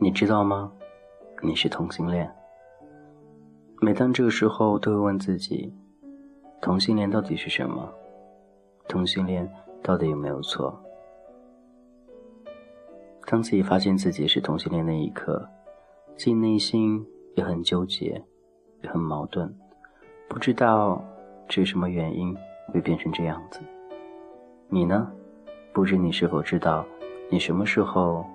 你知道吗？你是同性恋。每当这个时候，都会问自己：同性恋到底是什么？同性恋到底有没有错？当自己发现自己是同性恋那一刻，自己内心也很纠结，也很矛盾，不知道这是什么原因会变成这样子。你呢？不知你是否知道，你什么时候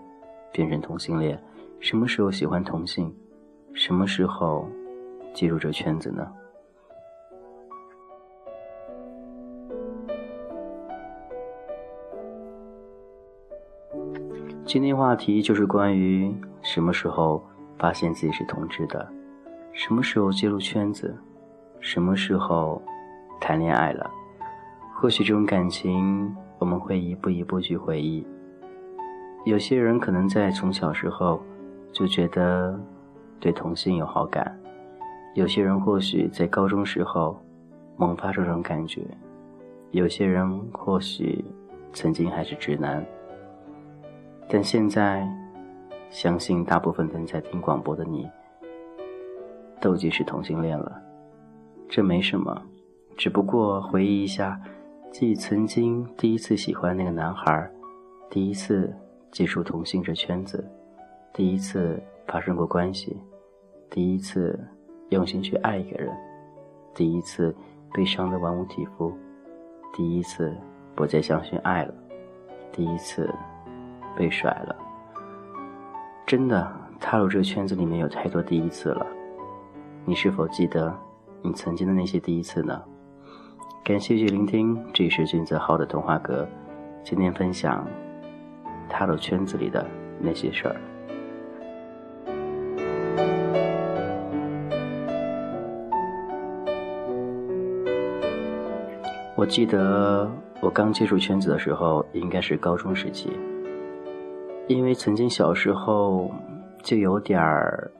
变成同性恋？什么时候喜欢同性？什么时候进入这圈子呢？今天话题就是关于什么时候发现自己是同志的，什么时候进入圈子，什么时候谈恋爱了。或许这种感情我们会一步一步去回忆。有些人可能在从小时候。就觉得对同性有好感，有些人或许在高中时候萌发这种感觉，有些人或许曾经还是直男，但现在相信大部分正在听广播的你都已经是同性恋了，这没什么，只不过回忆一下自己曾经第一次喜欢那个男孩，第一次接触同性这圈子。第一次发生过关系，第一次用心去爱一个人，第一次被伤得亡无体肤，第一次不再相信爱了，第一次被甩了。真的，踏入这个圈子里面有太多第一次了。你是否记得你曾经的那些第一次呢？感谢去聆听，这里是君子号的童话阁，今天分享踏入圈子里的那些事儿。我记得我刚接触圈子的时候，应该是高中时期。因为曾经小时候就有点儿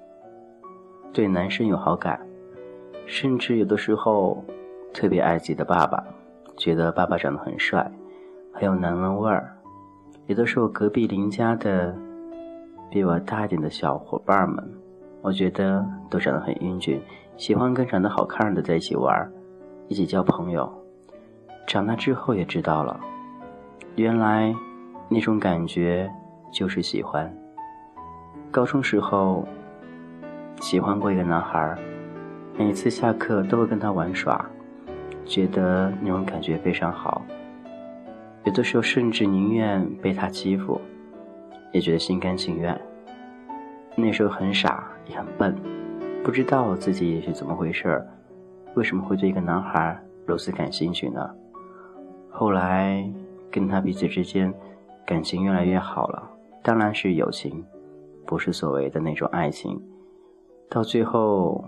对男生有好感，甚至有的时候特别爱自己的爸爸，觉得爸爸长得很帅，很有男人味儿。有的时候隔壁邻家的比我大一点的小伙伴们，我觉得都长得很英俊，喜欢跟长得好看的在一起玩，一起交朋友。长大之后也知道了，原来那种感觉就是喜欢。高中时候喜欢过一个男孩，每次下课都会跟他玩耍，觉得那种感觉非常好。有的时候甚至宁愿被他欺负，也觉得心甘情愿。那时候很傻也很笨，不知道自己是怎么回事为什么会对一个男孩如此感兴趣呢？后来跟他彼此之间感情越来越好了，当然是友情，不是所谓的那种爱情。到最后，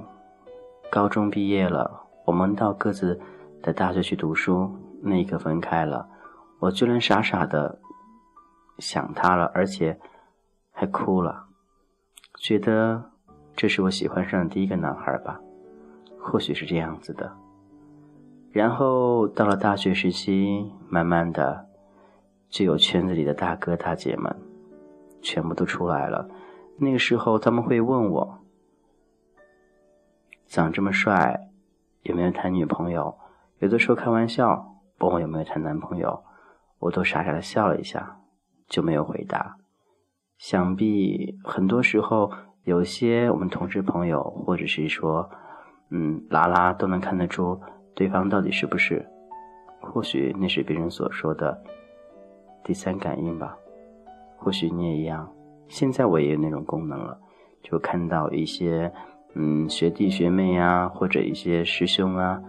高中毕业了，我们到各自在大学去读书，那一刻分开了，我居然傻傻的想他了，而且还哭了，觉得这是我喜欢上的第一个男孩吧，或许是这样子的。然后到了大学时期，慢慢的，就有圈子里的大哥大姐们，全部都出来了。那个时候他们会问我，长这么帅，有没有谈女朋友？有的时候开玩笑问我有没有谈男朋友，我都傻傻的笑了一下，就没有回答。想必很多时候，有些我们同事朋友，或者是说，嗯，拉拉都能看得出。对方到底是不是？或许那是别人所说的第三感应吧。或许你也一样。现在我也有那种功能了，就看到一些嗯学弟学妹呀，或者一些师兄啊，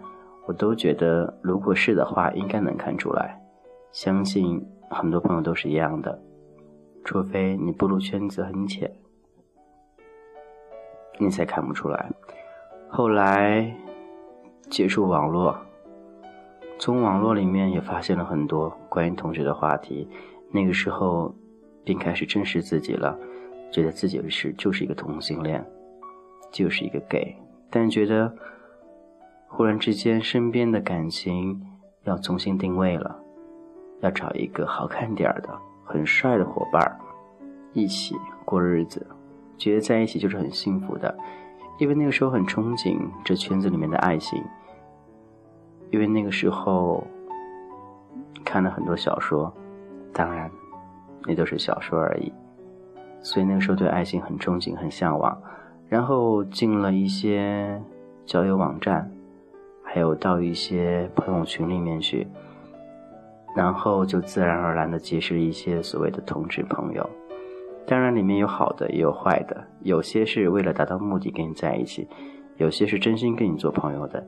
我都觉得，如果是的话，应该能看出来。相信很多朋友都是一样的，除非你步入圈子很浅，你才看不出来。后来。接触网络，从网络里面也发现了很多关于同学的话题。那个时候，便开始正视自己了，觉得自己是就是一个同性恋，就是一个 gay。但觉得忽然之间身边的感情要重新定位了，要找一个好看点儿的、很帅的伙伴儿，一起过日子，觉得在一起就是很幸福的，因为那个时候很憧憬这圈子里面的爱情，因为那个时候看了很多小说，当然，那都是小说而已，所以那个时候对爱情很憧憬、很向往，然后进了一些交友网站。还有到一些朋友群里面去，然后就自然而然的结识一些所谓的同志朋友。当然里面有好的也有坏的，有些是为了达到目的跟你在一起，有些是真心跟你做朋友的。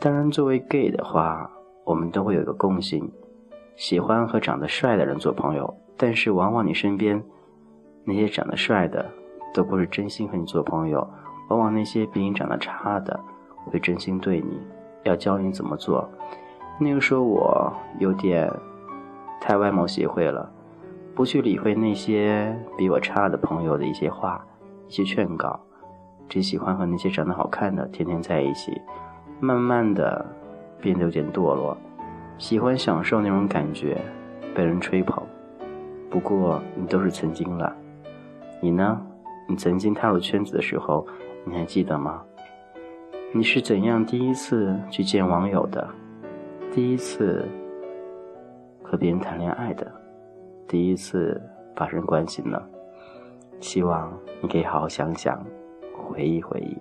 当然作为 gay 的话，我们都会有一个共性，喜欢和长得帅的人做朋友。但是往往你身边那些长得帅的都不是真心和你做朋友，往往那些比你长得差的会真心对你。要教你怎么做。那个时候我有点太外貌协会了，不去理会那些比我差的朋友的一些话、一些劝告，只喜欢和那些长得好看的天天在一起。慢慢的变得有点堕落，喜欢享受那种感觉，被人吹捧。不过你都是曾经了，你呢？你曾经踏入圈子的时候，你还记得吗？你是怎样第一次去见网友的？第一次和别人谈恋爱的？第一次发生关系呢？希望你可以好好想想，回忆回忆。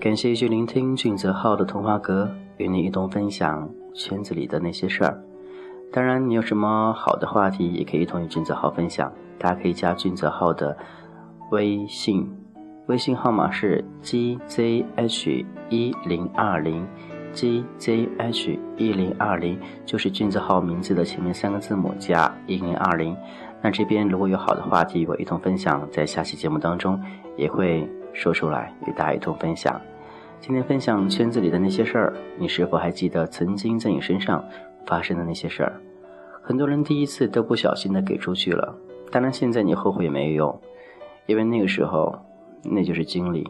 感谢一句聆听俊泽浩的童话阁，与你一同分享圈子里的那些事儿。当然，你有什么好的话题，也可以同与俊泽浩分享。大家可以加俊泽浩的微信，微信号码是 gzh 一零二零，gzh 一零二零就是俊泽浩名字的前面三个字母加一零二零。那这边如果有好的话题，我一同分享，在下期节目当中也会说出来与大家一同分享。今天分享圈子里的那些事儿，你是否还记得曾经在你身上？发生的那些事儿，很多人第一次都不小心的给出去了。当然，现在你后悔也没有用，因为那个时候，那就是经历，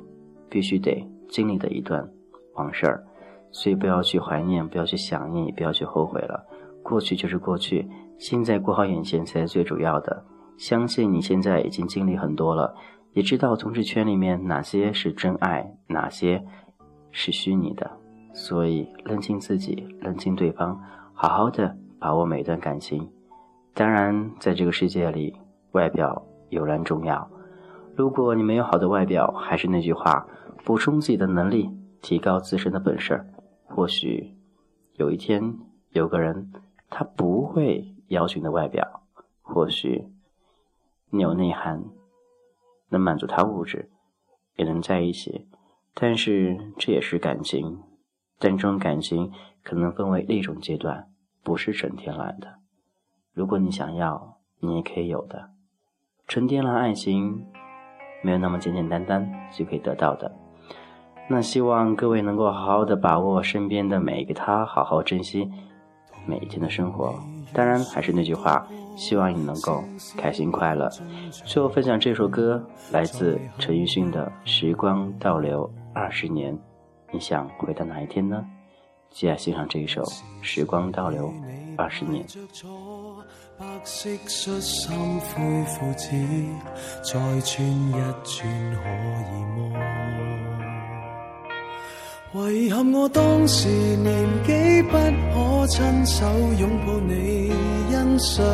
必须得经历的一段往事儿。所以不要去怀念，不要去想念，也不要去后悔了。过去就是过去，现在过好眼前才是最主要的。相信你现在已经经历很多了，也知道同事圈里面哪些是真爱，哪些是虚拟的。所以认清自己，认清对方。好好的把握每一段感情，当然，在这个世界里，外表尤然重要。如果你没有好的外表，还是那句话，补充自己的能力，提高自身的本事，或许有一天有个人，他不会要求你的外表，或许你有内涵，能满足他物质，也能在一起。但是这也是感情，但这种感情。可能分为另一种阶段，不是纯天然的。如果你想要，你也可以有的。纯天然爱情没有那么简简单单就可以得到的。那希望各位能够好好的把握身边的每一个他，好好珍惜每一天的生活。当然，还是那句话，希望你能够开心快乐。最后分享这首歌，来自陈奕迅的《时光倒流二十年》，你想回到哪一天呢？接下来欣赏这一首《时光倒流二十年》。白色恤衫灰裤子，再穿一转可以么？遗憾我当时年纪不可亲手拥抱你欣赏，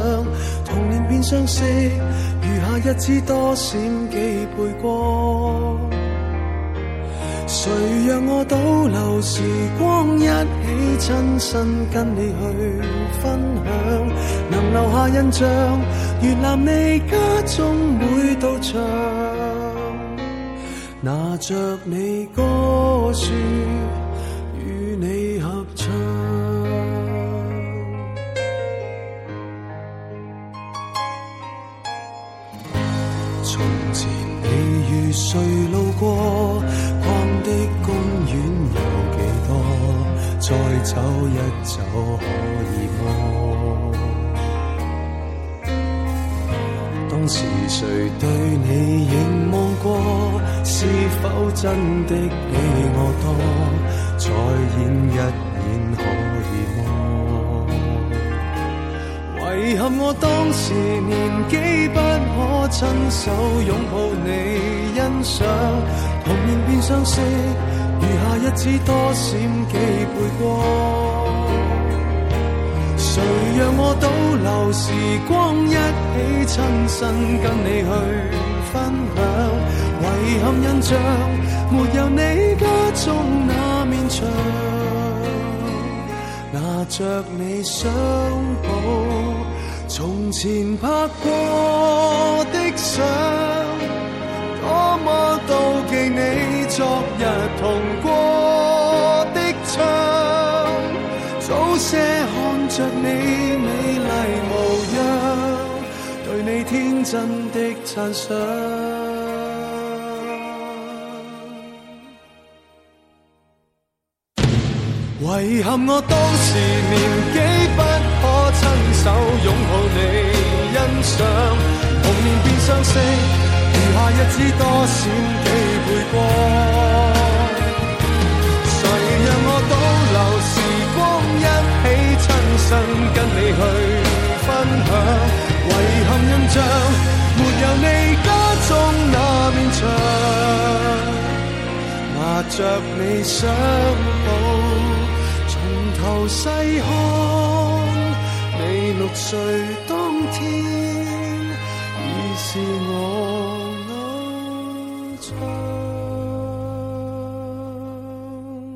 童年变相识，余下日子多闪几倍光。谁让我倒流时光，一起亲身跟你去分享，能留下印象，越南你家中每道墙，拿着你歌书走可以么？当时谁对你凝望过？是否真的比我多，再演一演可以么？遗憾我当时年纪不可亲手拥抱你欣赏，童年变相识，余下日子多闪几倍光。倒流时光，一起亲身跟你去分享？遗憾印象没有你家中那面墙，拿着你相簿，从前拍过的相，多么妒忌你昨日同过真的赞赏。遗憾我当时年纪不可亲手拥抱你欣赏，童年变相识，余下日子多闪几倍光。谁让我倒流时光，一起亲身跟你去着你相抱。从头细看，你六岁当天，已是我。